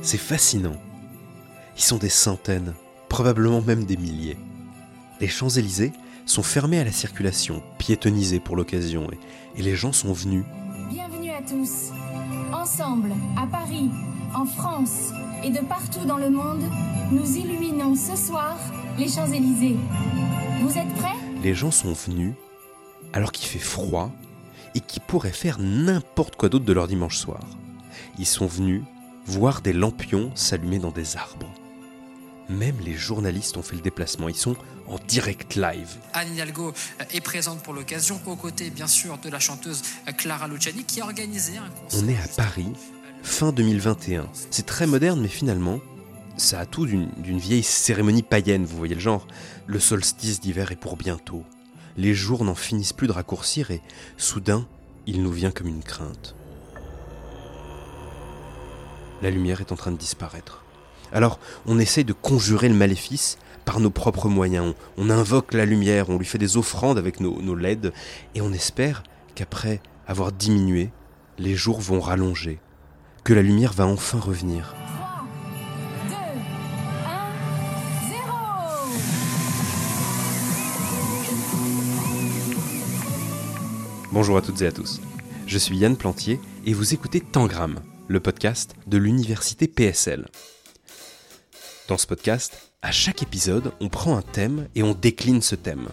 C'est fascinant. Ils sont des centaines, probablement même des milliers. Les Champs-Élysées sont fermés à la circulation, piétonnisés pour l'occasion, et, et les gens sont venus. Bienvenue à tous. Ensemble, à Paris, en France et de partout dans le monde, nous illuminons ce soir les Champs-Élysées. Vous êtes prêts? Les gens sont venus alors qu'il fait froid et qui pourraient faire n'importe quoi d'autre de leur dimanche soir. Ils sont venus voir des lampions s'allumer dans des arbres. Même les journalistes ont fait le déplacement, ils sont en direct live. Anne Hidalgo est présente pour l'occasion, aux côtés bien sûr de la chanteuse Clara Luciani qui a organisé un concert. On est à Paris, fin 2021. C'est très moderne, mais finalement, ça a tout d'une d'une vieille cérémonie païenne, vous voyez le genre. Le solstice d'hiver est pour bientôt. Les jours n'en finissent plus de raccourcir et, soudain, il nous vient comme une crainte. La lumière est en train de disparaître. Alors, on essaye de conjurer le maléfice par nos propres moyens. On, invoque la lumière, on lui fait des offrandes avec nos, nos LED, et on espère qu'après avoir diminué, les jours vont rallonger, que la lumière va enfin revenir. 3, 2, 1, 0 Bonjour à toutes et à tous. Je suis Yann Plantier et vous écoutez Tangram, le podcast de l'université PSL. Dans ce podcast, à chaque épisode, on prend un thème et on décline ce thème.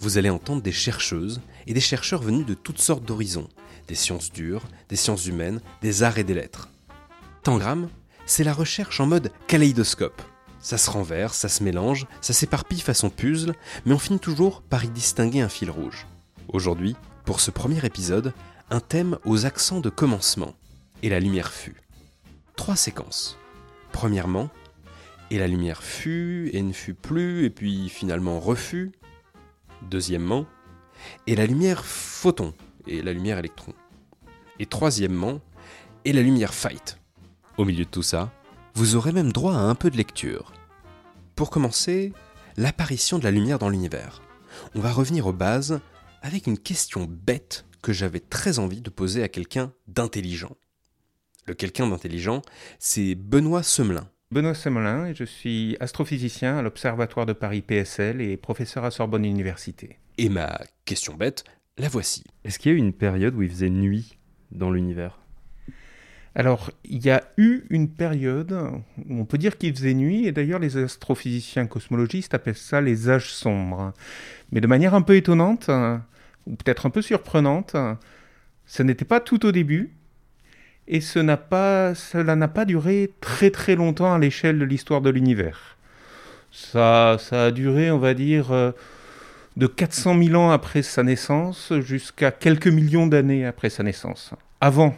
Vous allez entendre des chercheuses et des chercheurs venus de toutes sortes d'horizons, des sciences dures, des sciences humaines, des arts et des lettres. Tangram, c'est la recherche en mode kaléidoscope. Ça se renverse, ça se mélange, ça s'éparpille façon puzzle, mais on finit toujours par y distinguer un fil rouge. Aujourd'hui, pour ce premier épisode, un thème aux accents de commencement. Et la lumière fut. Trois séquences. Premièrement, et la lumière fut, et ne fut plus, et puis finalement refut. Deuxièmement, et la lumière photon, et la lumière électron. Et troisièmement, et la lumière fight. Au milieu de tout ça, vous aurez même droit à un peu de lecture. Pour commencer, l'apparition de la lumière dans l'univers. On va revenir aux bases avec une question bête que j'avais très envie de poser à quelqu'un d'intelligent. Le quelqu'un d'intelligent, c'est Benoît Semelin. Benoît Semelin et je suis astrophysicien à l'Observatoire de Paris PSL et professeur à Sorbonne Université. Et ma question bête, la voici. Est-ce qu'il y a eu une période où il faisait nuit dans l'univers? Alors, il y a eu une période où on peut dire qu'il faisait nuit, et d'ailleurs les astrophysiciens cosmologistes appellent ça les âges sombres. Mais de manière un peu étonnante, ou peut-être un peu surprenante, ce n'était pas tout au début, et ce n'a pas, cela n'a pas duré très très longtemps à l'échelle de l'histoire de l'univers. Ça, ça a duré, on va dire, euh, de 400 000 ans après sa naissance jusqu'à quelques millions d'années après sa naissance. Avant,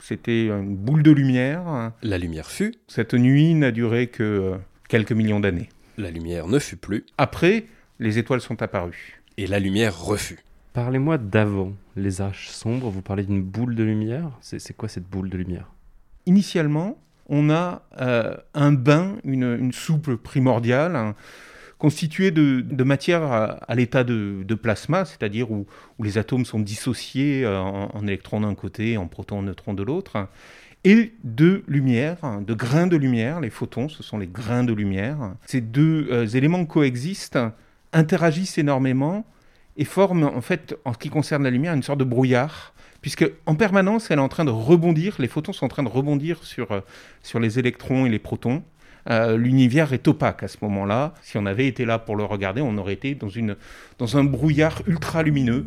c'était une boule de lumière. La lumière fut, Cette nuit n'a duré que euh, quelques millions d'années. la lumière ne fut plus, Après, les étoiles sont apparues. et la lumière refut. Parlez-moi d'avant les âges sombres. Vous parlez d'une boule de lumière. C'est quoi cette boule de lumière? Initialement, on a euh, un bain, une, soupe primordiale, hein, constituée de, matière à, l'état de, plasma, c'est-à-dire où, les atomes sont dissociés euh, en, électrons d'un côté, en protons, en neutrons de l'autre, et de lumière, hein, de grains de lumière. Les photons, ce sont les grains de lumière. Ces deux euh, éléments coexistent, interagissent énormément et forment, en fait, en ce qui concerne la lumière, une sorte de brouillard puisque en permanence, elle est en train de rebondir, les photons sont en train de rebondir sur, euh, sur les électrons et les protons. Euh, L'univers est opaque à ce moment-là. Si on avait été là pour le regarder, on aurait été dans, une, dans un brouillard ultra lumineux.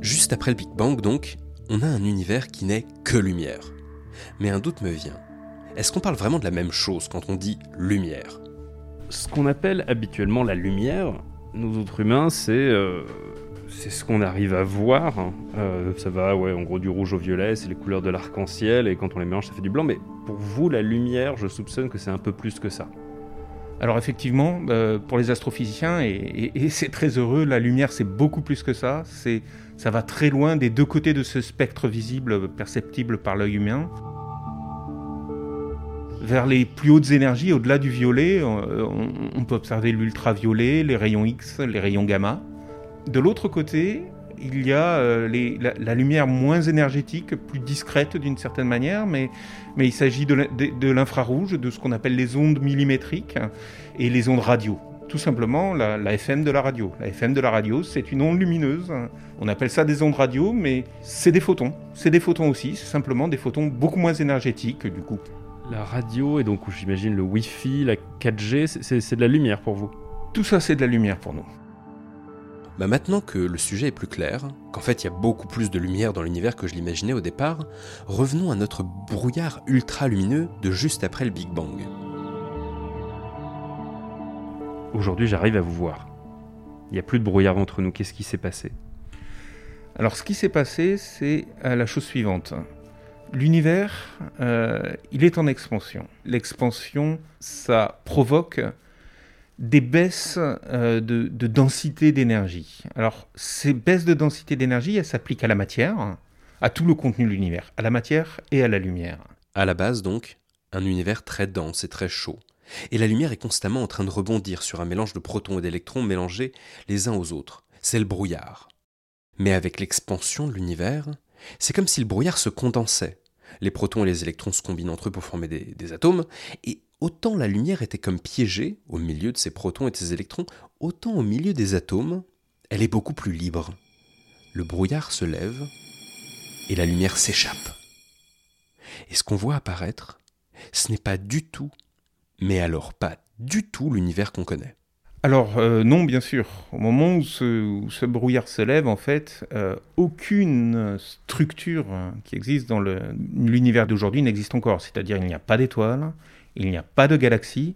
Juste après le Big Bang, donc, on a un univers qui n'est que lumière. Mais un doute me vient. Est-ce qu'on parle vraiment de la même chose quand on dit lumière? Ce qu'on appelle habituellement la lumière, nous autres humains, c'est euh, ce qu'on arrive à voir. hein. Euh, ça va, ouais, en gros du rouge au violet, c'est les couleurs de l'arc-en-ciel, et quand on les mélange, ça fait du blanc. Mais pour vous, la lumière, je soupçonne que c'est un peu plus que ça. Alors effectivement, euh, pour les astrophysiciens, et, et- c'est très heureux, la lumière c'est beaucoup plus que ça. Ça va très loin des deux côtés de ce spectre visible, perceptible par l'œil humain. Vers les plus hautes énergies, au-delà du violet, euh, on, peut observer l'ultraviolet, les rayons X, les rayons gamma. De l'autre côté, il y a euh, la, lumière moins énergétique, plus discrète d'une certaine manière, mais, mais il s'agit de l'infrarouge, de, ce qu'on appelle les ondes millimétriques et les ondes radio. Tout simplement la, la, FM de la radio. La FM de la radio, c'est une onde lumineuse. On appelle ça des ondes radio, mais c'est des photons. C'est des photons aussi, c'est simplement des photons beaucoup moins énergétiques du coup. La radio et donc j'imagine le Wi-Fi, la 4G, c'est de la lumière pour vous? Tout ça, c'est de la lumière pour nous. Bah maintenant que le sujet est plus clair, qu'en fait il y a beaucoup plus de lumière dans l'univers que je l'imaginais au départ, revenons à notre brouillard ultra lumineux de juste après le Big Bang. Aujourd'hui j'arrive à vous voir. Il n'y a plus de brouillard entre nous, qu'est-ce qui s'est passé? Alors ce qui s'est passé, c'est la chose suivante. L'univers, euh, il est en expansion. L'expansion, ça provoque des baisses euh, de, densité d'énergie. Alors, ces baisses de densité d'énergie, elles s'appliquent à la matière, à tout le contenu de l'univers, à la matière et à la lumière. À la base, donc, un univers très dense et très chaud. Et la lumière est constamment en train de rebondir sur un mélange de protons et d'électrons mélangés les uns aux autres. C'est le brouillard. Mais avec l'expansion de l'univers, c'est comme si le brouillard se condensait. Les protons et les électrons se combinent entre eux pour former des, atomes, et autant la lumière était comme piégée au milieu de ces protons et de ces électrons, autant au milieu des atomes, elle est beaucoup plus libre. Le brouillard se lève et la lumière s'échappe. Et ce qu'on voit apparaître, ce n'est pas du tout, mais alors pas du tout l'univers qu'on connaît. Alors euh, non, bien sûr. Au moment où ce, brouillard se lève, en fait, euh, aucune structure qui existe dans l'univers d'aujourd'hui n'existe encore. C'est-à-dire il n'y a pas d'étoiles, il n'y a pas de galaxie.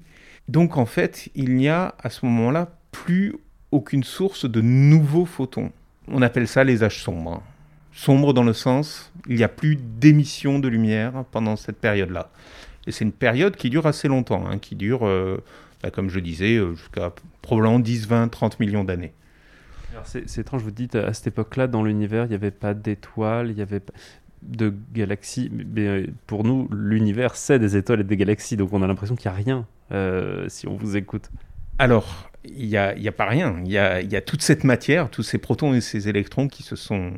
Donc en fait, il n'y a à ce moment-là plus aucune source de nouveaux photons. On appelle ça les âges sombres. Sombre dans le sens, il n'y a plus d'émission de lumière pendant cette période-là. Et c'est une période qui dure assez longtemps, hein, qui dure, euh, bah, comme je disais, euh, jusqu'à probablement 10, 20, 30 millions d'années. C'est étrange, vous dites, à cette époque-là, dans l'univers, il n'y avait pas d'étoiles, il y avait de galaxies. Mais euh, pour nous, l'univers, c'est des étoiles et des galaxies, donc on a l'impression qu'il n'y a rien euh, si on vous écoute. Alors, il n'y a, pas rien. Il y a, y a, toute cette matière, tous ces protons et ces électrons qui se sont,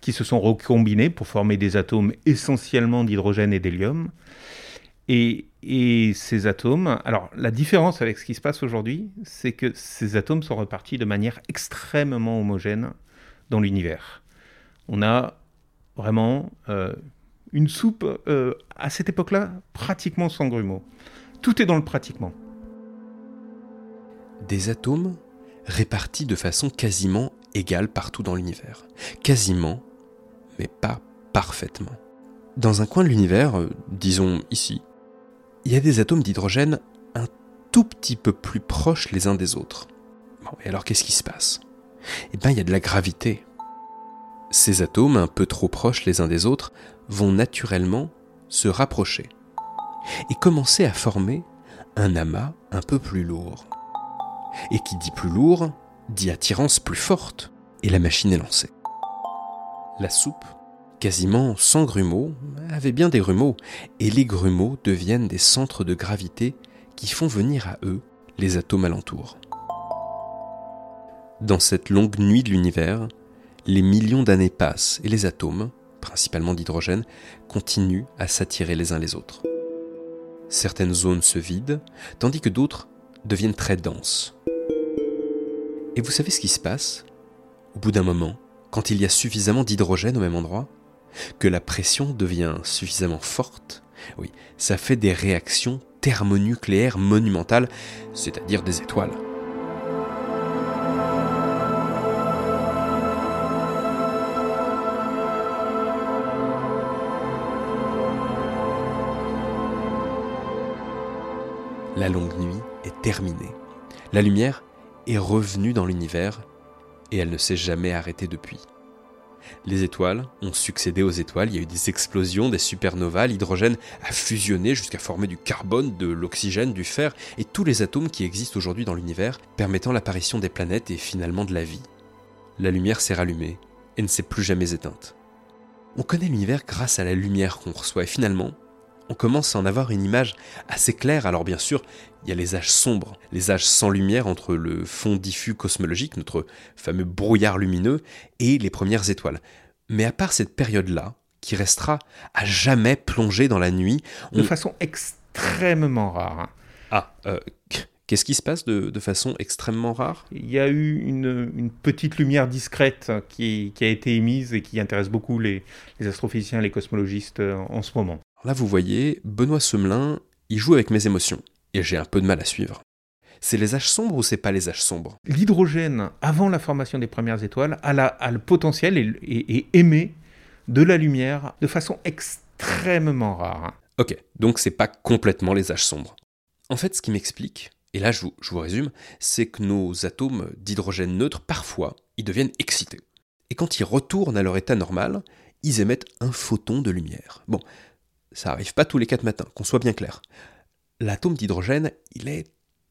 qui se sont recombinés pour former des atomes essentiellement d'hydrogène et d'hélium. Et, et, ces atomes, alors la différence avec ce qui se passe aujourd'hui, c'est que ces atomes sont repartis de manière extrêmement homogène dans l'univers. On a Vraiment, euh, une soupe euh, à cette époque-là, pratiquement sans grumeaux. Tout est dans le pratiquement. Des atomes répartis de façon quasiment égale partout dans l'univers. Quasiment, mais pas parfaitement. Dans un coin de l'univers, euh, disons ici, il y a des atomes d'hydrogène un tout petit peu plus proches les uns des autres. Bon, et alors qu'est-ce qui se passe? Eh bien, il y a de la gravité. Ces atomes, un peu trop proches les uns des autres, vont naturellement se rapprocher et commencer à former un amas un peu plus lourd. Et qui dit plus lourd, dit attirance plus forte, et la machine est lancée. La soupe, quasiment sans grumeaux, avait bien des grumeaux, et les grumeaux deviennent des centres de gravité qui font venir à eux les atomes alentours. Dans cette longue nuit de l'univers, les millions d'années passent et les atomes, principalement d'hydrogène, continuent à s'attirer les uns les autres. Certaines zones se vident, tandis que d'autres deviennent très denses. Et vous savez ce qui se passe? Au bout d'un moment, quand il y a suffisamment d'hydrogène au même endroit, que la pression devient suffisamment forte, oui, ça fait des réactions thermonucléaires monumentales, c'est-à-dire des étoiles. La longue nuit est terminée. La lumière est revenue dans l'univers et elle ne s'est jamais arrêtée depuis. Les étoiles ont succédé aux étoiles, il y a eu des explosions, des supernovas, l'hydrogène a fusionné jusqu'à former du carbone, de l'oxygène, du fer et tous les atomes qui existent aujourd'hui dans l'univers, permettant l'apparition des planètes et finalement de la vie. La lumière s'est rallumée et ne s'est plus jamais éteinte. On connaît l'univers grâce à la lumière qu'on reçoit et finalement, on commence à en avoir une image assez claire. Alors bien sûr, il y a les âges sombres, les âges sans lumière entre le fond diffus cosmologique, notre fameux brouillard lumineux, et les premières étoiles. Mais à part cette période-là, qui restera à jamais plongée dans la nuit, De façon extrêmement rare. hein. Ah, euh, qu'est-ce qui se passe de, de façon extrêmement rare? Il y a eu une, une petite lumière discrète qui, qui a été émise et qui intéresse beaucoup les, les astrophysiciens et les cosmologistes euh, en ce moment. Là, vous voyez, Benoît Semelin, il joue avec mes émotions, et j'ai un peu de mal à suivre. C'est les âges sombres ou c'est pas les âges sombres? L'hydrogène, avant la formation des premières étoiles, a, la- a le potentiel et, et- et émet de la lumière de façon extrêmement rare. Ok, donc c'est pas complètement les âges sombres. En fait, ce qui m'explique, et là je vous, je vous résume, c'est que nos atomes d'hydrogène neutre, parfois, ils deviennent excités. Et quand ils retournent à leur état normal, ils émettent un photon de lumière. Bon, ça arrive pas tous les quatre matins, qu'on soit bien clair. L'atome d'hydrogène, il est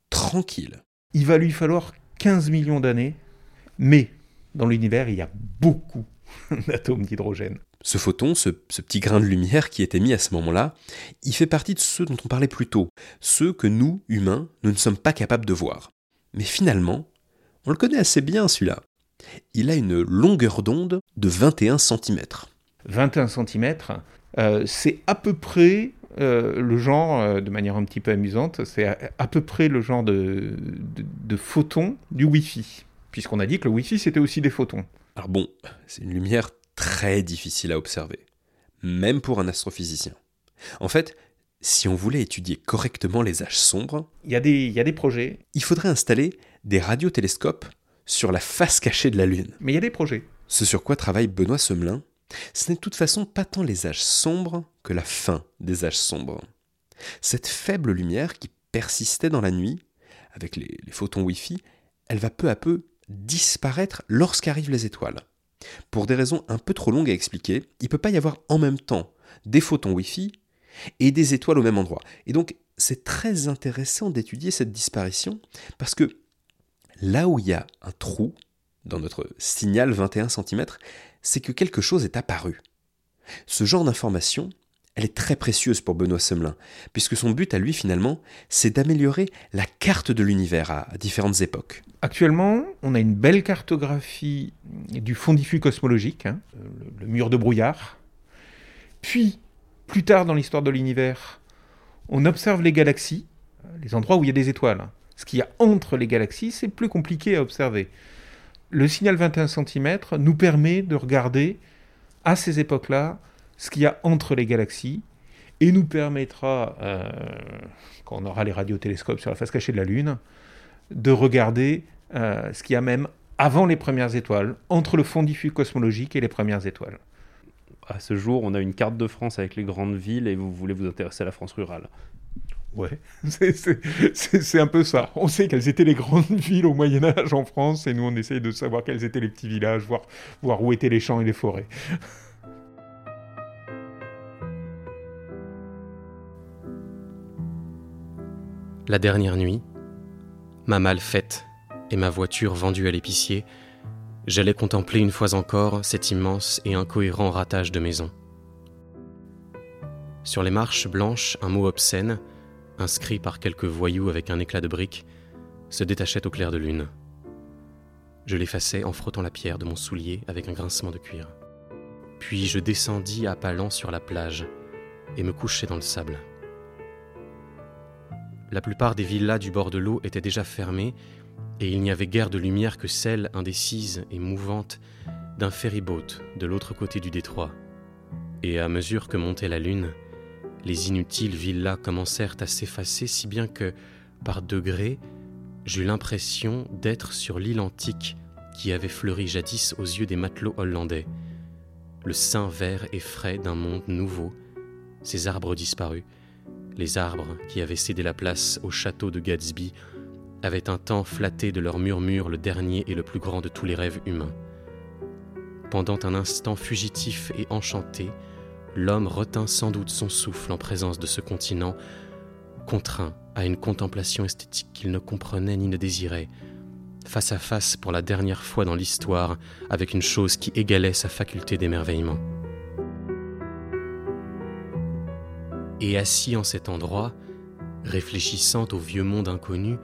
tranquille. Il va lui falloir 15 millions d'années, mais dans l'univers, il y a beaucoup d'atomes d'hydrogène. Ce photon, ce, ce petit grain de lumière qui est émis à ce moment-là, il fait partie de ceux dont on parlait plus tôt, ceux que nous, humains, nous ne sommes pas capables de voir. Mais finalement, on le connaît assez bien celui-là. Il a une longueur d'onde de 21 cm. 21 cm, c'est à peu près euh, le genre, euh, de manière un petit peu amusante, c'est à, à peu près le genre de, de, de photon du Wi-Fi. Puisqu'on a dit que le Wi-Fi, c'était aussi des photons. Alors bon, c'est une lumière très difficile à observer, même pour un astrophysicien. En fait, si on voulait étudier correctement les âges sombres, Il y, a des- il y a des projets, il faudrait installer des radiotélescopes sur la face cachée de la Lune. mais il y a des projets. Ce sur quoi travaille Benoît Semelin, ce n'est de toute façon pas tant les âges sombres que la fin des âges sombres. Cette faible lumière qui persistait dans la nuit, avec les, photons Wi-Fi, elle va peu à peu disparaître lorsqu'arrivent les étoiles. Pour des raisons un peu trop longues à expliquer, il ne peut pas y avoir en même temps des photons Wi-Fi et des étoiles au même endroit. Et donc, c'est très intéressant d'étudier cette disparition parce que là où il y a un trou dans notre signal 21 cm, c'est que quelque chose est apparu. Ce genre d'information, elle est très précieuse pour Benoît Semelin, puisque son but à lui finalement, c'est d'améliorer la carte de l'univers à différentes époques. Actuellement, on a une belle cartographie du fond diffus cosmologique, hein, le, le mur de brouillard. Puis, plus tard dans l'histoire de l'univers, on observe les galaxies, les endroits où il y a des étoiles. Ce qu'il y a entre les galaxies, c'est plus compliqué à observer. Le signal 21 cm nous permet de regarder à ces époques-là ce qu'il y a entre les galaxies et nous permettra, euh, quand on aura les radiotélescopes sur la face cachée de la Lune, de regarder euh, ce qu'il y a même avant les premières étoiles, entre le fond diffus cosmologique et les premières étoiles. À ce jour, on a une carte de France avec les grandes villes et vous voulez vous intéresser à la France rurale. Ouais, c'est- un peu ça. On sait quelles étaient les grandes villes au Moyen Âge en France, et nous on essaye de savoir quels étaient les petits villages, voir, voir où étaient les champs et les forêts. La dernière nuit, ma malle faite et ma voiture vendue à l'épicier, j'allais contempler une fois encore cet immense et incohérent ratage de maison. Sur les marches blanches, un mot obscène, inscrit par quelques voyous avec un éclat de brique, se détachait au clair de lune. Je l'effaçai en frottant la pierre de mon soulier avec un grincement de cuir. Puis je descendis à pas lents sur la plage et me couchai dans le sable. La plupart des villas du bord de l'eau étaient déjà fermées, et il n'y avait guère de lumière que celle indécise et mouvante d'un ferryboat de l'autre côté du détroit. Et à mesure que montait la lune, les inutiles villas commencèrent à s'effacer si bien que, par degrés, j'eus l'impression d'être sur l'île antique qui avait fleuri jadis aux yeux des matelots hollandais, le sein vert et frais d'un monde nouveau, ses arbres disparus, les arbres qui avaient cédé la place au château de Gatsby avaient un temps flatté de leur murmure le dernier et le plus grand de tous les rêves humains. Pendant un instant fugitif et enchanté, l'homme retint sans doute son souffle en présence de ce continent, contraint à une contemplation esthétique qu'il ne comprenait ni ne désirait, face à face pour la dernière fois dans l'histoire avec une chose qui égalait sa faculté d'émerveillement. Et assis en cet endroit, réfléchissant au vieux monde inconnu,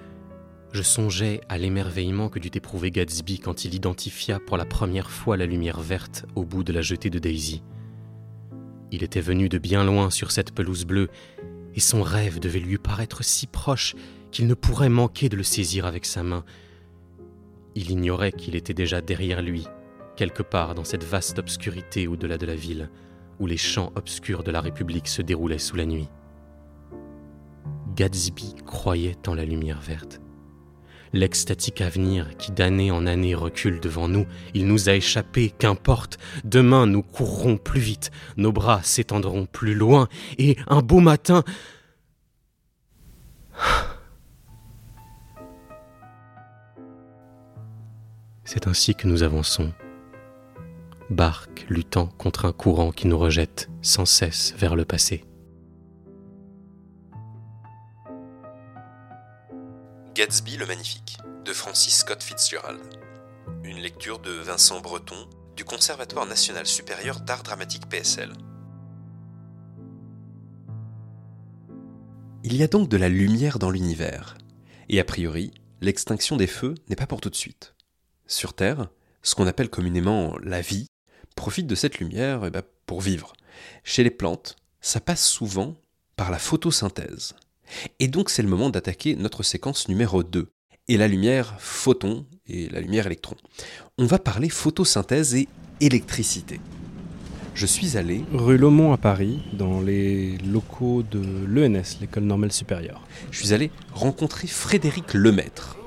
je songeais à l'émerveillement que dut éprouver Gatsby quand il identifia pour la première fois la lumière verte au bout de la jetée de Daisy. Il était venu de bien loin sur cette pelouse bleue, et son rêve devait lui paraître si proche qu'il ne pourrait manquer de le saisir avec sa main. Il ignorait qu'il était déjà derrière lui, quelque part dans cette vaste obscurité au-delà de la ville, où les champs obscurs de la République se déroulaient sous la nuit. Gatsby croyait en la lumière verte. L'extatique avenir qui d'année en année recule devant nous, il nous a échappé, qu'importe, demain nous courrons plus vite, nos bras s'étendront plus loin, et un beau matin... C'est ainsi que nous avançons, barque luttant contre un courant qui nous rejette sans cesse vers le passé. Le Magnifique de Francis Scott Fitzgerald. Une lecture de Vincent Breton du Conservatoire national supérieur d'art dramatique PSL. Il y a donc de la lumière dans l'univers, et a priori, l'extinction des feux n'est pas pour tout de suite. Sur Terre, ce qu'on appelle communément la vie profite de cette lumière eh ben, pour vivre. Chez les plantes, ça passe souvent par la photosynthèse. Et donc c'est le moment d'attaquer notre séquence numéro 2, et la lumière photon et la lumière électron. On va parler photosynthèse et électricité. Je suis allé rue Lomont à Paris, dans les locaux de l'ENS, l'école normale supérieure. Je suis allé rencontrer Frédéric Lemaître.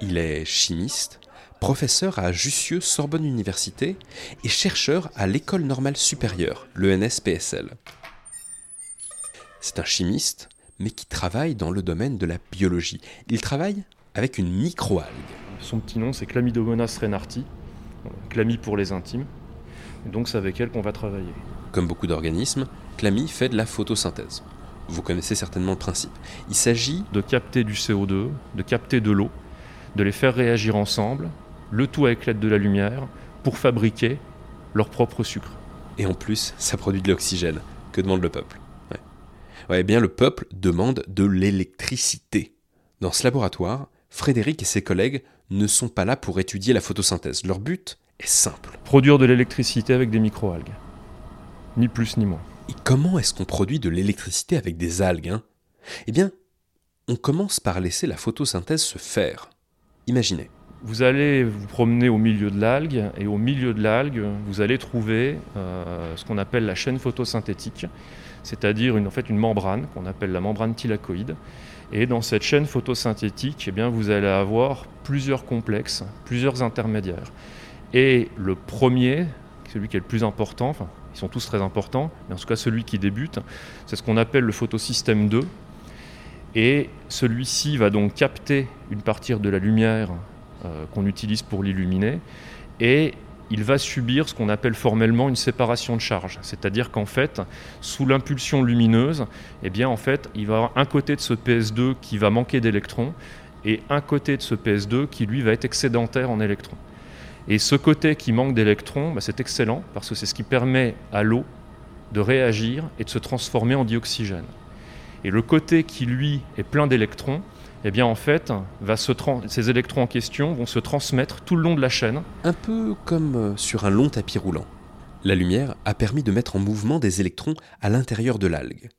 Il est chimiste, professeur à Jussieu Sorbonne Université et chercheur à l'école normale supérieure, l'ENS-PSL. C'est un chimiste, mais qui travaille dans le domaine de la biologie. Il travaille avec une microalgue. Son petit nom, c'est Chlamydomonas renarti, chlamie pour les intimes. Et donc c'est avec elle qu'on va travailler. Comme beaucoup d'organismes, Chlamie fait de la photosynthèse. Vous connaissez certainement le principe. Il s'agit de capter du CO2, de capter de l'eau, de les faire réagir ensemble, le tout avec l'aide de la lumière, pour fabriquer leur propre sucre. Et en plus, ça produit de l'oxygène. Que demande le peuple? Eh bien, le peuple demande de l'électricité. Dans ce laboratoire, Frédéric et ses collègues ne sont pas là pour étudier la photosynthèse. Leur but est simple. Produire de l'électricité avec des microalgues. Ni plus ni moins. Et comment est-ce qu'on produit de l'électricité avec des algues hein? Eh bien, on commence par laisser la photosynthèse se faire. Imaginez. Vous allez vous promener au milieu de l'algue, et au milieu de l'algue, vous allez trouver euh, ce qu'on appelle la chaîne photosynthétique c'est-à-dire une, en fait une membrane qu'on appelle la membrane thylakoïde. Et dans cette chaîne photosynthétique, eh bien, vous allez avoir plusieurs complexes, plusieurs intermédiaires. Et le premier, celui qui est le plus important, enfin, ils sont tous très importants, mais en tout cas celui qui débute, c'est ce qu'on appelle le photosystème 2. Et celui-ci va donc capter une partie de la lumière euh, qu'on utilise pour l'illuminer et il va subir ce qu'on appelle formellement une séparation de charge. C'est-à-dire qu'en fait, sous l'impulsion lumineuse, eh bien, en fait, il va avoir un côté de ce PS2 qui va manquer d'électrons et un côté de ce PS2 qui, lui, va être excédentaire en électrons. Et ce côté qui manque d'électrons, bah, c'est excellent parce que c'est ce qui permet à l'eau de réagir et de se transformer en dioxygène. Et le côté qui, lui, est plein d'électrons, eh bien en fait, ces électrons en question vont se transmettre tout le long de la chaîne. Un peu comme euh, sur un long tapis roulant. La lumière a permis de mettre en mouvement des électrons à l'intérieur de l'algue.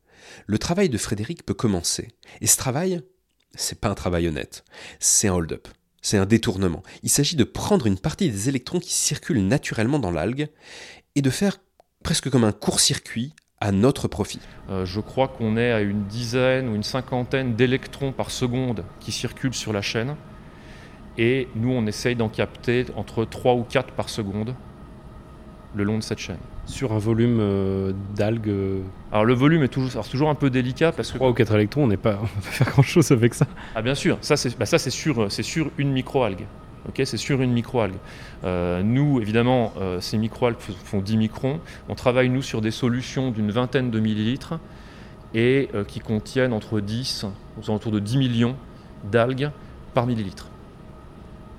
Le travail de Frédéric peut commencer. Et ce travail, c'est pas un travail honnête. C'est un hold-up. C'est un détournement. Il s'agit de prendre une partie des électrons qui circulent naturellement dans l'algue et de faire presque comme un court-circuit à notre profit. Euh, je crois qu'on est à une dizaine ou une cinquantaine d'électrons par seconde qui circulent sur la chaîne. Et nous, on essaye d'en capter entre 3 ou 4 par seconde le long de cette chaîne. Sur un volume euh, d'algues euh, Alors le volume est toujours, toujours un peu délicat parce que... 3 ou 4 électrons, on n'est pas, on va pas faire grand-chose avec ça. Ah bien sûr, ça c'est bah, sur, sur une microalgue c'est sur une microalgue. Euh, nous, évidemment, euh, ces microalgues font 10 microns. On travaille, nous, sur des solutions d'une vingtaine de millilitres et euh, qui contiennent entre 10, aux alentours de 10 millions d'algues par millilitre.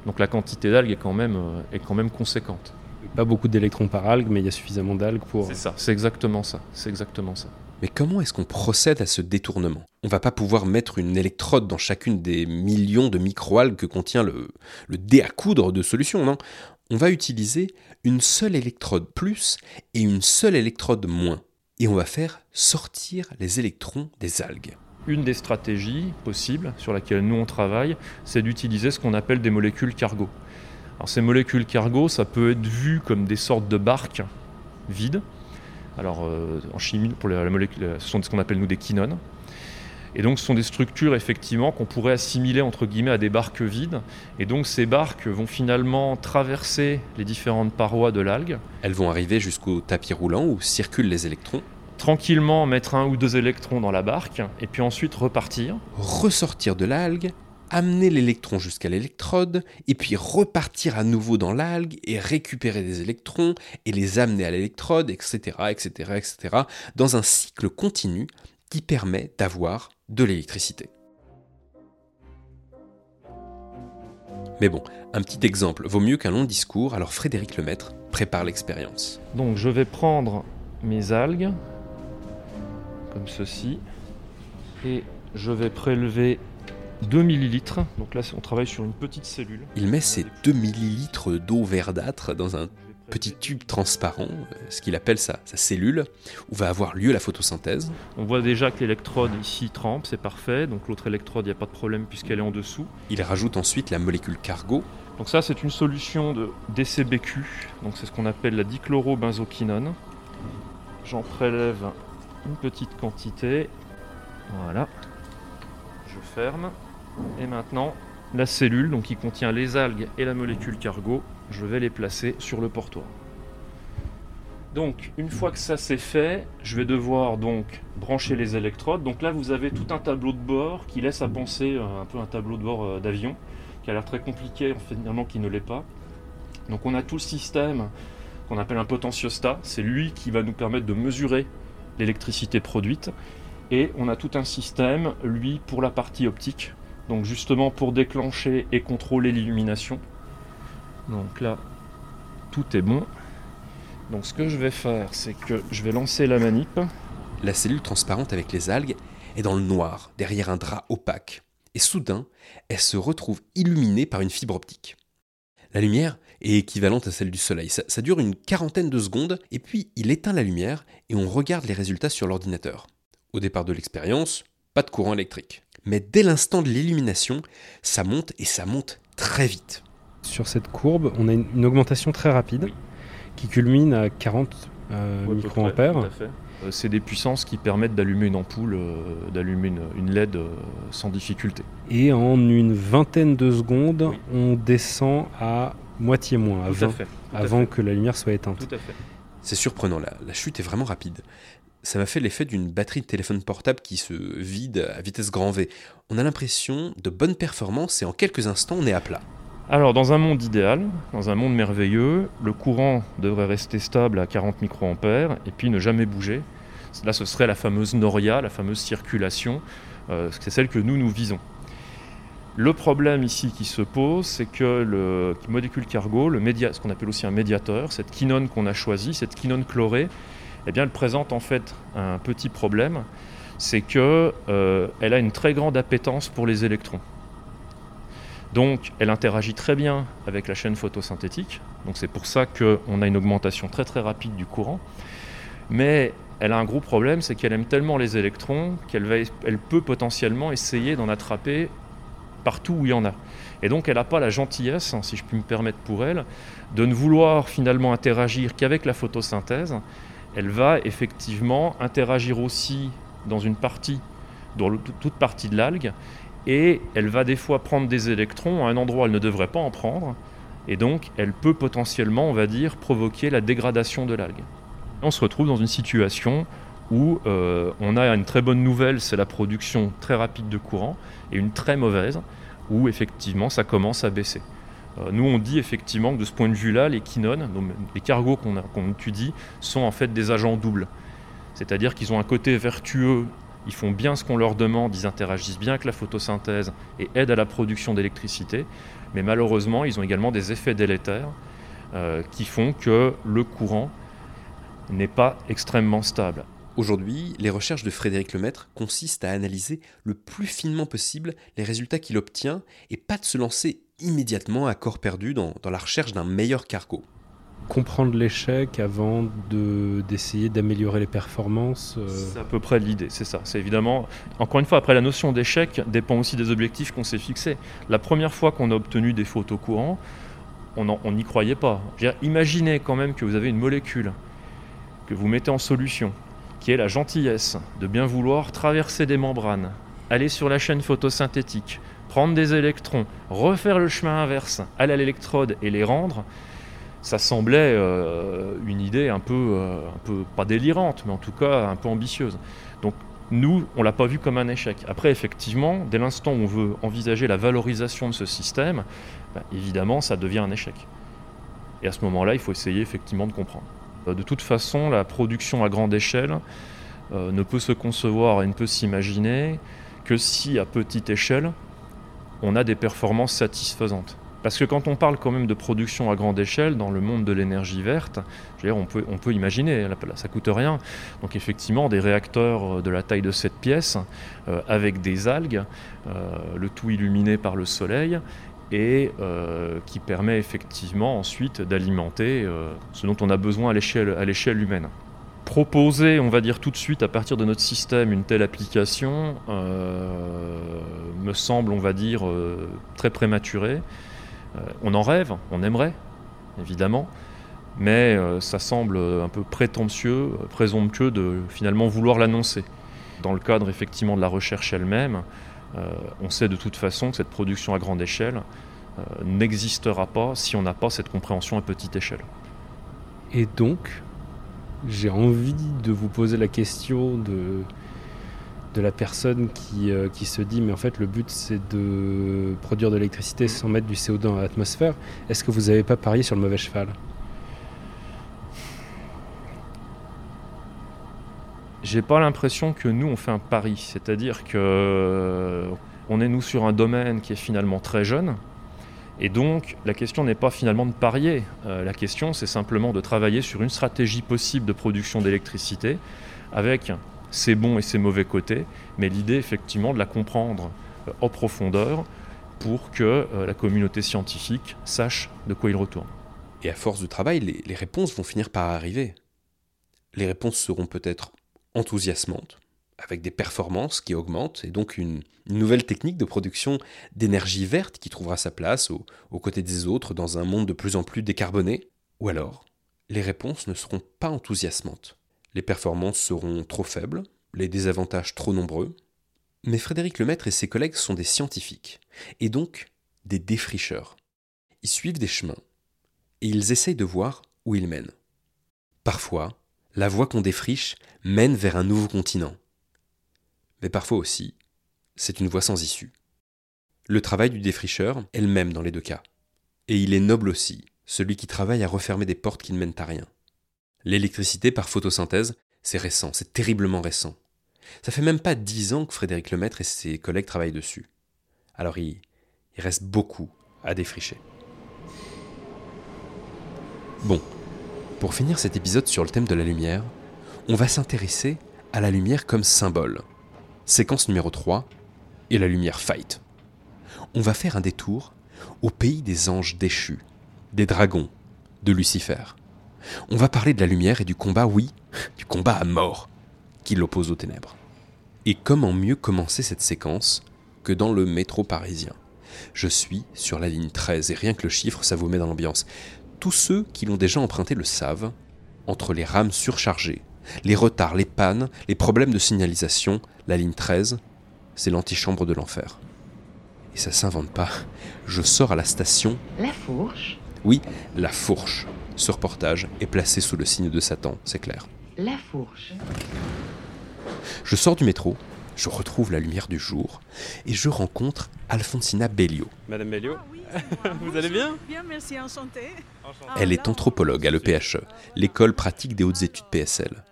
Donc la quantité d'algues est, quand même, est quand même conséquente. Pas beaucoup d'électrons par algue, mais il y a suffisamment d'algues pour. C'est ça, c'est exactement ça. C'est exactement ça. Mais comment est-ce qu'on procède à ce détournement? On va pas pouvoir mettre une électrode dans chacune des millions de microalgues que contient le, le dé à coudre de solution, non? On va utiliser une seule électrode plus et une seule électrode moins. Et on va faire sortir les électrons des algues. Une des stratégies possibles sur laquelle nous on travaille, c'est d'utiliser ce qu'on appelle des molécules cargo. Alors ces molécules cargo, ça peut être vu comme des sortes de barques vides. Alors euh, en chimie, pour la molécule, ce sont ce qu'on appelle nous des quinones. Et donc ce sont des structures effectivement qu'on pourrait assimiler entre guillemets à des barques vides. Et donc ces barques vont finalement traverser les différentes parois de l'algue. Elles vont arriver jusqu'au tapis roulant où circulent les électrons. Tranquillement mettre un ou deux électrons dans la barque et puis ensuite repartir. Ressortir de l'algue, amener l'électron jusqu'à l'électrode, et puis repartir à nouveau dans l'algue et récupérer des électrons et les amener à l'électrode, etc., etc., etc., dans un cycle continu qui permet d'avoir de l'électricité. Mais bon, un petit exemple vaut mieux qu'un long discours, alors Frédéric Lemaître prépare l'expérience. Donc je vais prendre mes algues, comme ceci, et je vais prélever 2 millilitres. Donc là, on travaille sur une petite cellule. Il met ses 2 millilitres d'eau verdâtre dans un petit tube transparent, euh, ce qu'il appelle sa, sa, cellule, où va avoir lieu la photosynthèse. On voit déjà que l'électrode ici trempe, c'est parfait. Donc l'autre électrode, il n'y a pas de problème puisqu'elle est en dessous. Il rajoute ensuite la molécule cargo. Donc ça, c'est une solution de DCBQ. Donc c'est ce qu'on appelle la dichlorobenzoquinone. J'en prélève une petite quantité. Voilà. Je ferme. Et maintenant, la cellule, donc qui contient les algues et la molécule cargo, je vais les placer sur le portoir. Donc, une fois que ça c'est fait, je vais devoir donc brancher les électrodes. Donc là, vous avez tout un tableau de bord qui laisse à penser euh, un peu un tableau de bord euh, d'avion, qui a l'air très compliqué, finalement qui ne l'est pas. Donc on a tout le système qu'on appelle un potentiostat. C'est lui qui va nous permettre de mesurer l'électricité produite. Et on a tout un système, lui, pour la partie optique. Donc justement pour déclencher et contrôler l'illumination. Donc là, tout est bon. Donc ce que je vais faire, c'est que je vais lancer la manip. La cellule transparente avec les algues est dans le noir, derrière un drap opaque. Et soudain, elle se retrouve illuminée par une fibre optique. La lumière est équivalente à celle du soleil. Ça, dure une quarantaine de secondes, et puis il éteint la lumière et on regarde les résultats sur l'ordinateur. Au départ de l'expérience, pas de courant électrique. Mais dès l'instant de l'illumination, ça monte et ça monte très vite. Sur cette courbe, on a une, une augmentation très rapide Oui. qui culmine à 40 euh, Ouais, microampères. Euh, C'est des puissances qui permettent d'allumer une ampoule, euh, d'allumer une, une LED euh, sans difficulté. Et en une vingtaine de secondes, Oui. on descend à moitié moins, à Tout 20, à fait. tout à avant que la lumière soit éteinte. Tout à fait. C'est surprenant, la, la chute est vraiment rapide. Ça m'a fait l'effet d'une batterie de téléphone portable qui se vide à vitesse grand V. On a l'impression de bonnes performances et en quelques instants on est à plat. Alors, dans un monde idéal, dans un monde merveilleux, le courant devrait rester stable à 40 microampères et puis ne jamais bouger. Là, ce serait la fameuse noria, la fameuse circulation. euh, c'est celle que nous, nous visons. Le problème ici qui se pose, c'est que le molécule cargo, le média, ce qu'on appelle aussi un médiateur, cette quinone qu'on a choisie, cette quinone chlorée, eh bien, elle présente en fait un petit problème, c'est que euh, a une très grande appétence pour les électrons. Donc, elle interagit très bien avec la chaîne photosynthétique. Donc, c'est pour ça qu'on a une augmentation très très rapide du courant. Mais elle a un gros problème, c'est qu'elle aime tellement les électrons qu'elle peut potentiellement essayer d'en attraper partout où il y en a. Et donc, elle n'a pas la gentillesse, hein, si je puis me permettre pour elle, de ne vouloir finalement interagir qu'avec la photosynthèse. Elle va effectivement interagir aussi dans une partie, dans toute partie de l'algue, et elle va des fois prendre des électrons à un endroit où elle ne devrait pas en prendre, et donc elle peut potentiellement, on va dire, provoquer la dégradation de l'algue. On se retrouve dans une situation où euh, on a une très bonne nouvelle, c'est la production très rapide de courant, et une très mauvaise, où effectivement ça commence à baisser. Euh, nous on dit effectivement que de ce point de vue-là, les quinones, les cargos qu'on étudie, sont en fait des agents doubles. C'est-à-dire qu'ils ont un côté vertueux ils font bien ce qu'on leur demande, ils interagissent bien avec la photosynthèse et aident à la production d'électricité, mais malheureusement, ils ont également des effets délétères. euh, qui font que le courant n'est pas extrêmement stable. Aujourd'hui, les recherches de Frédéric Lemaître consistent à analyser le plus finement possible les résultats qu'il obtient et pas de se lancer immédiatement à corps perdu dans, dans la recherche d'un meilleur cargo. Comprendre l'échec avant de, d'essayer d'améliorer les performances. euh, C'est à peu près l'idée, c'est ça. C'est évidemment, encore une fois, après la notion d'échec dépend aussi des objectifs qu'on s'est fixés. La première fois qu'on a obtenu des photos courants, on n'y croyait pas. Dire, imaginez quand même que vous avez une molécule que vous mettez en solution, qui est la gentillesse de bien vouloir traverser des membranes, aller sur la chaîne photosynthétique, prendre des électrons, refaire le chemin inverse, aller à l'électrode et les rendre. Ça semblait euh, une idée un peu, euh, un peu, pas délirante, mais en tout cas un peu ambitieuse. Donc nous, on l'a pas vu comme un échec. Après, effectivement, dès l'instant où on veut envisager la valorisation de ce système, ben, évidemment, ça devient un échec. Et à ce moment-là, il faut essayer effectivement de comprendre. Euh, De toute façon, la production à grande échelle ne peut se concevoir et ne peut s'imaginer que si, à petite échelle, on a des performances satisfaisantes. Parce que quand on parle quand même de production à grande échelle dans le monde de l'énergie verte, on, peut, imaginer, ça coûte rien. Donc effectivement, des réacteurs euh, de la taille de cette pièce, euh, avec des algues, euh, le tout illuminé par le soleil, et qui permet effectivement ensuite d'alimenter ce dont on a besoin à l'échelle humaine. Proposer, on va dire tout de suite à partir de notre système une telle application euh, me semble, on va dire, euh, très prématuré. Euh, on en rêve, on aimerait, évidemment, mais ça semble un peu prétentieux, présomptueux de finalement vouloir l'annoncer. Dans le cadre effectivement de la recherche elle-même, on sait de toute façon que cette production à grande échelle n'existera pas si on n'a pas cette compréhension à petite échelle. Et donc, j'ai envie de vous poser la question de, de la personne qui, euh, qui se dit mais en fait le but c'est de produire de l'électricité sans mettre du CO2 dans l'atmosphère. Est-ce que vous n'avez pas parié sur le mauvais cheval? J'ai pas l'impression que nous on fait un pari, c'est-à-dire que euh, on est nous sur un domaine qui est finalement très jeune, et donc la question n'est pas finalement de parier, Euh, la question c'est simplement de travailler sur une stratégie possible de production d'électricité avec ses bons et ses mauvais côtés, mais l'idée effectivement de la comprendre euh, en profondeur pour que euh, la communauté scientifique sache de quoi il retourne. Et à force de travail, les, les réponses vont finir par arriver. Les réponses seront peut-être enthousiasmantes, avec des performances qui augmentent, et donc une, nouvelle technique de production d'énergie verte qui trouvera sa place au- aux côtés des autres dans un monde de plus en plus décarboné. Ou alors, les réponses ne seront pas enthousiasmantes. Les performances seront trop faibles, les désavantages trop nombreux. Mais Frédéric Lemaître et ses collègues sont des scientifiques, et donc des défricheurs. Ils suivent des chemins, et ils essayent de voir où ils mènent. Parfois, la voie qu'on défriche mène vers un nouveau continent. Mais parfois aussi, c'est une voie sans issue. Le travail du défricheur est le même dans les deux cas. Et il est noble aussi, celui qui travaille à refermer des portes qui ne mènent à rien. L'électricité par photosynthèse, c'est récent, c'est terriblement récent. Ça fait même pas dix ans que Frédéric Lemaître et ses collègues travaillent dessus. Alors il, il reste beaucoup à défricher. Bon, pour finir cet épisode sur le thème de la lumière, on va s'intéresser à la lumière comme symbole. Séquence numéro 3, et la lumière fight. On va faire un détour au pays des anges déchus, des dragons, de Lucifer. On va parler de la lumière et du combat, oui, du combat à mort, qui l'oppose aux ténèbres. Et comment mieux commencer cette séquence que dans le métro parisien? Je suis sur la ligne 13 et rien que le chiffre, ça vous met dans l'ambiance. Tous ceux qui l'ont déjà emprunté le savent. Entre les rames surchargées, les retards, les pannes, les problèmes de signalisation, la ligne 13, c'est l'antichambre de l'enfer. Et ça s'invente pas. Je sors à la station, La fourche, oui, la fourche. Ce reportage est placé sous le signe de Satan, c'est clair. la fourche, Je sors du métro, je retrouve la lumière du jour et je rencontre Alfonsina Bellio. Madame Melio Vous allez bien Bien, merci, enchanté. Elle est anthropologue à l'EPHE, l'école pratique des hautes études PSL.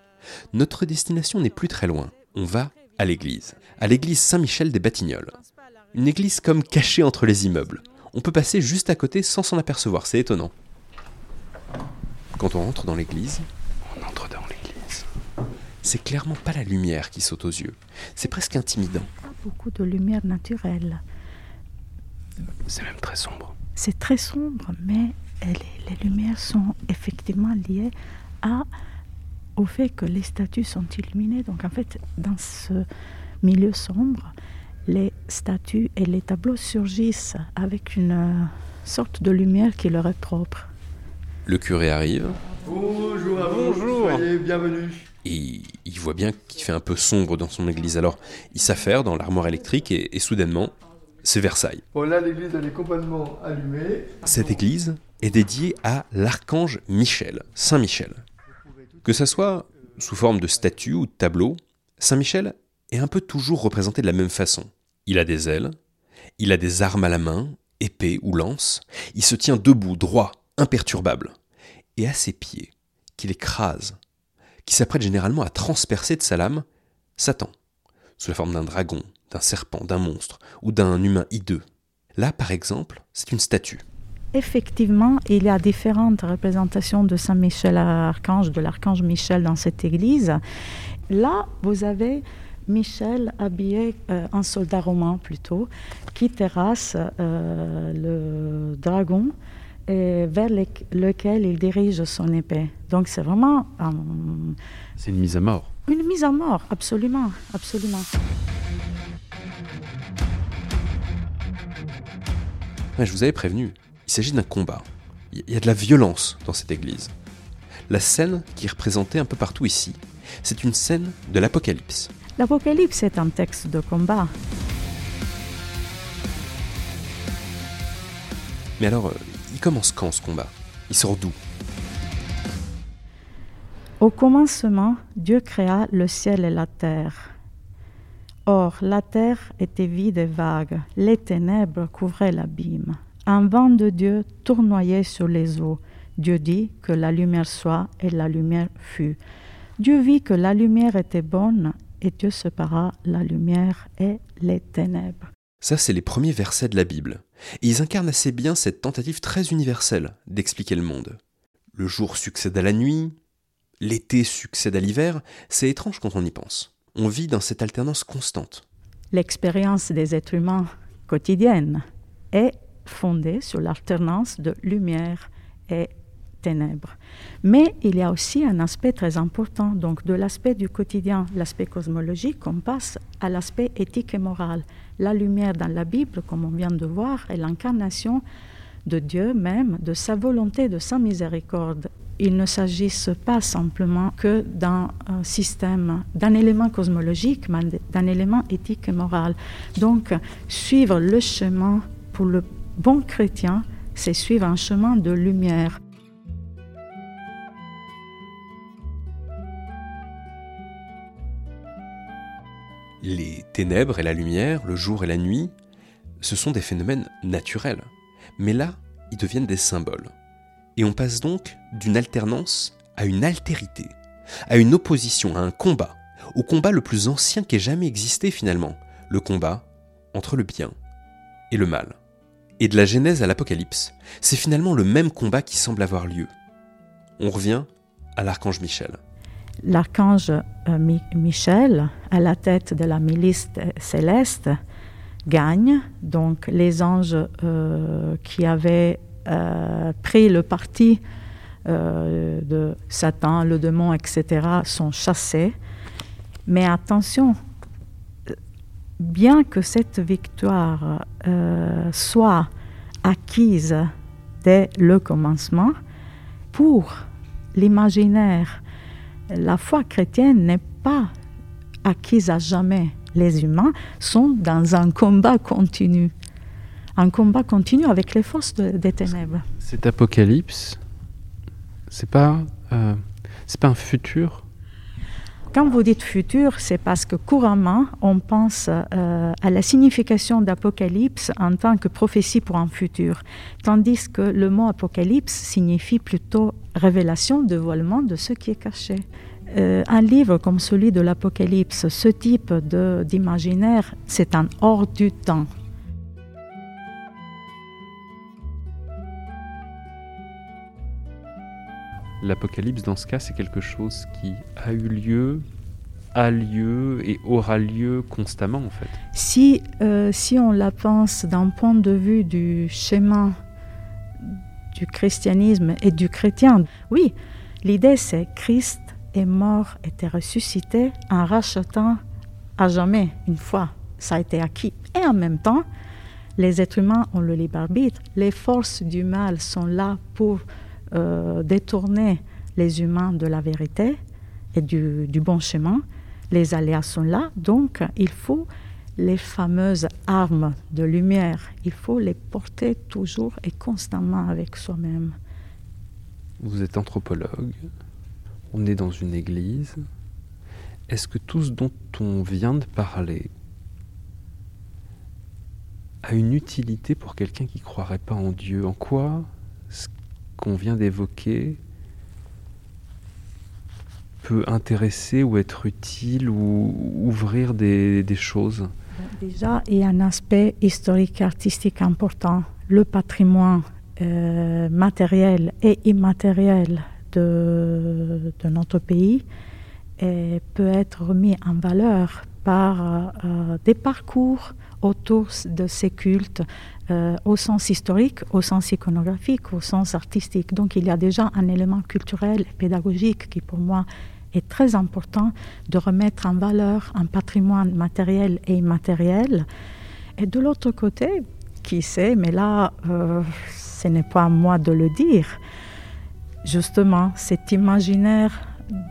Notre destination n'est plus très loin. On va à l'église. À l'église Saint-Michel des Batignolles. Une église comme cachée entre les immeubles. On peut passer juste à côté sans s'en apercevoir, c'est étonnant. Quand on rentre dans l'église, On entre dans l'église. c'est clairement pas la lumière qui saute aux yeux. C'est presque intimidant. Pas beaucoup de lumière naturelle. C'est même très sombre. C'est très sombre, mais les, les lumières sont effectivement liées à, au fait que les statues sont illuminées. Donc en fait, dans ce milieu sombre, les statues et les tableaux surgissent avec une euh, sorte de lumière qui leur est propre. Le curé arrive Bonjour à vous, Bonjour. soyez bienvenus. et il voit bien qu'il fait un peu sombre dans son église. Alors il s'affaire dans l'armoire électrique et, et soudainement, c'est Versailles. Bon là l'église elle est complètement allumée. Cette église est dédiée à l'archange Michel, Saint Michel. Que ça soit sous forme de statue ou de tableau, Saint Michel est un peu toujours représenté de la même façon. Il a des ailes, il a des armes à la main, épée ou lance, il se tient debout, droit, imperturbable. Et à ses pieds, qu'il écrase, qui s'apprête généralement à transpercer de sa lame, Satan, sous la forme d'un dragon, d'un serpent, d'un monstre ou d'un humain hideux. Là, par exemple, c'est une statue. Effectivement, il y a différentes représentations de Saint Michel archange, de l'archange Michel dans cette église. Là, vous avez Michel habillé euh, en soldat romain plutôt, qui terrasse euh, le dragon et vers le- lequel il dirige son épée. Donc c'est vraiment euh, C'est une mise à mort. une mise à mort, absolument, absolument. Ouais, je vous avais prévenu, il s'agit d'un combat. Il y a de la violence dans cette église. La scène qui est représentée un peu partout ici, c'est une scène de l'Apocalypse. L'Apocalypse est un texte de combat. Mais alors, euh, il commence quand ce combat? Il sort d'où? Au commencement, Dieu créa le ciel et la terre. Or, la terre était vide et vague, les ténèbres couvraient l'abîme. Un vent de Dieu tournoyait sur les eaux. Dieu dit que la lumière soit, et la lumière fut. Dieu vit que la lumière était bonne, et Dieu sépara la lumière et les ténèbres. Ça, c'est les premiers versets de la Bible. Et ils incarnent assez bien cette tentative très universelle d'expliquer le monde. Le jour succède à la nuit, l'été succède à l'hiver, c'est étrange quand on y pense. On vit dans cette alternance constante. L'expérience des êtres humains quotidienne est fondée sur l'alternance de lumière et ténèbres. Mais il y a aussi un aspect très important, donc de l'aspect du quotidien, l'aspect cosmologique, on passe à l'aspect éthique et moral. La lumière dans la Bible, comme on vient de voir, est l'incarnation de Dieu même, de sa volonté, de sa miséricorde. Il ne s'agisse pas simplement que d'un euh, système, d'un élément cosmologique, mais d'un élément éthique et moral. Donc, suivre le chemin pour le bon chrétien, c'est suivre un chemin de lumière. Les ténèbres et la lumière, le jour et la nuit, ce sont des phénomènes naturels. Mais là, ils deviennent des symboles. Et on passe donc d'une alternance à une altérité, à une opposition, à un combat, au combat le plus ancien qui ait jamais existé finalement, le combat entre le bien et le mal. Et de la Genèse à l'Apocalypse, c'est finalement le même combat qui semble avoir lieu. On revient à l'archange Michel. L'archange euh, Mi- Michel, à la tête de la milice céleste, gagne. Donc les anges euh, qui avaient euh, pris le parti de Satan, le démon, etc., sont chassés. Mais attention, bien que cette victoire euh, soit acquise dès le commencement, pour l'imaginaire, la foi chrétienne n'est pas acquise à jamais. Les humains sont dans un combat continu. Un combat continu avec les forces de- des ténèbres. Cet apocalypse, c'est pas, euh, c'est pas un futur. Quand vous dites futur, c'est parce que couramment, on pense euh, à la signification d'Apocalypse en tant que prophétie pour un futur, tandis que le mot Apocalypse signifie plutôt révélation, dévoilement de ce qui est caché. Euh, un livre comme celui de l'Apocalypse, ce type d'imaginaire, c'est un hors du temps. L'apocalypse, dans ce cas, c'est quelque chose qui a eu lieu, a lieu et aura lieu constamment, en fait. Si, euh, si on la pense d'un point de vue du schéma du christianisme et du chrétien, oui, l'idée c'est Christ est mort, était ressuscité en rachetant à jamais, une fois, ça a été acquis. Et en même temps, les êtres humains ont le libre arbitre. Les forces du mal sont là pour euh, détourner les humains de la vérité et du, du, bon chemin. Les aléas sont là, donc il faut les fameuses armes de lumière, il faut les porter toujours et constamment avec soi-même. Vous êtes anthropologue, on est dans une église. Est-ce que tout ce dont on vient de parler a une utilité pour quelqu'un qui ne croirait pas en Dieu? En quoi qu'on vient d'évoquer peut intéresser ou être utile ou ouvrir des, des choses Déjà, il y a un aspect historique et artistique important. Le patrimoine euh, matériel et immatériel de, de notre pays et peut être remis en valeur par euh, des parcours autour de ces cultes euh, au sens historique, au sens iconographique, au sens artistique. Donc il y a déjà un élément culturel et pédagogique qui pour moi est très important de remettre en valeur un patrimoine matériel et immatériel. Et de l'autre côté, qui sait, mais là, euh, ce n'est pas à moi de le dire, justement, cet imaginaire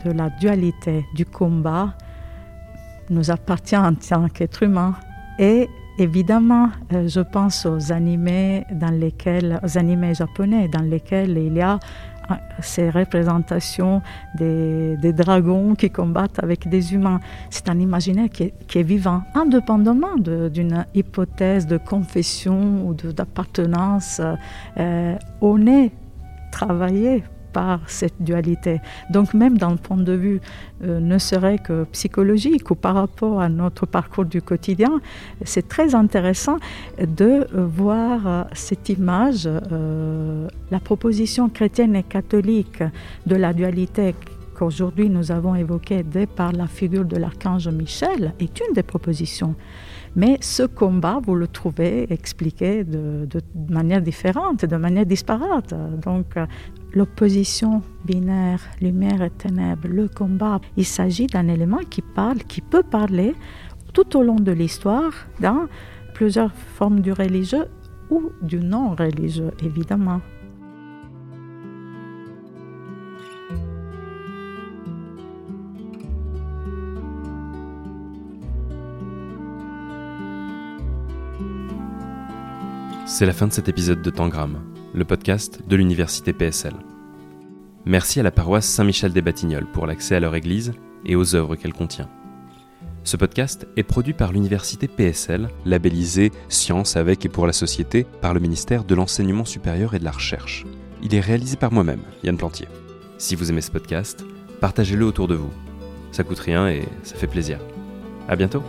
de la dualité, du combat, nous appartient en tant qu'être humain. Et évidemment, euh, je pense aux animés, dans lesquels, aux animés japonais dans lesquels il y a ces représentations des, dragons qui combattent avec des humains. C'est un imaginaire qui est, qui est vivant, indépendamment d'une hypothèse de confession ou d'appartenance. Euh, on est travaillé par cette dualité. Donc même dans le point de vue euh, ne serait que psychologique ou par rapport à notre parcours du quotidien, c'est très intéressant de voir euh, cette image, euh, la proposition chrétienne et catholique de la dualité qu'aujourd'hui nous avons évoquée dès par la figure de l'archange Michel est une des propositions. Mais ce combat, vous le trouvez expliqué de, de manière différente, de manière disparate. Donc, l'opposition binaire, lumière et ténèbres, le combat, il s'agit d'un élément qui parle, qui peut parler tout au long de l'histoire dans plusieurs formes du religieux ou du non religieux, évidemment. C'est la fin de cet épisode de Tangram, le podcast de l'université PSL. Merci à la paroisse Saint-Michel des Batignolles pour l'accès à leur église et aux œuvres qu'elle contient. Ce podcast est produit par l'université PSL, labellisé Science avec et pour la société par le ministère de l'Enseignement supérieur et de la Recherche. Il est réalisé par moi-même, Yann Plantier. Si vous aimez ce podcast, partagez-le autour de vous. Ça coûte rien et ça fait plaisir. À bientôt!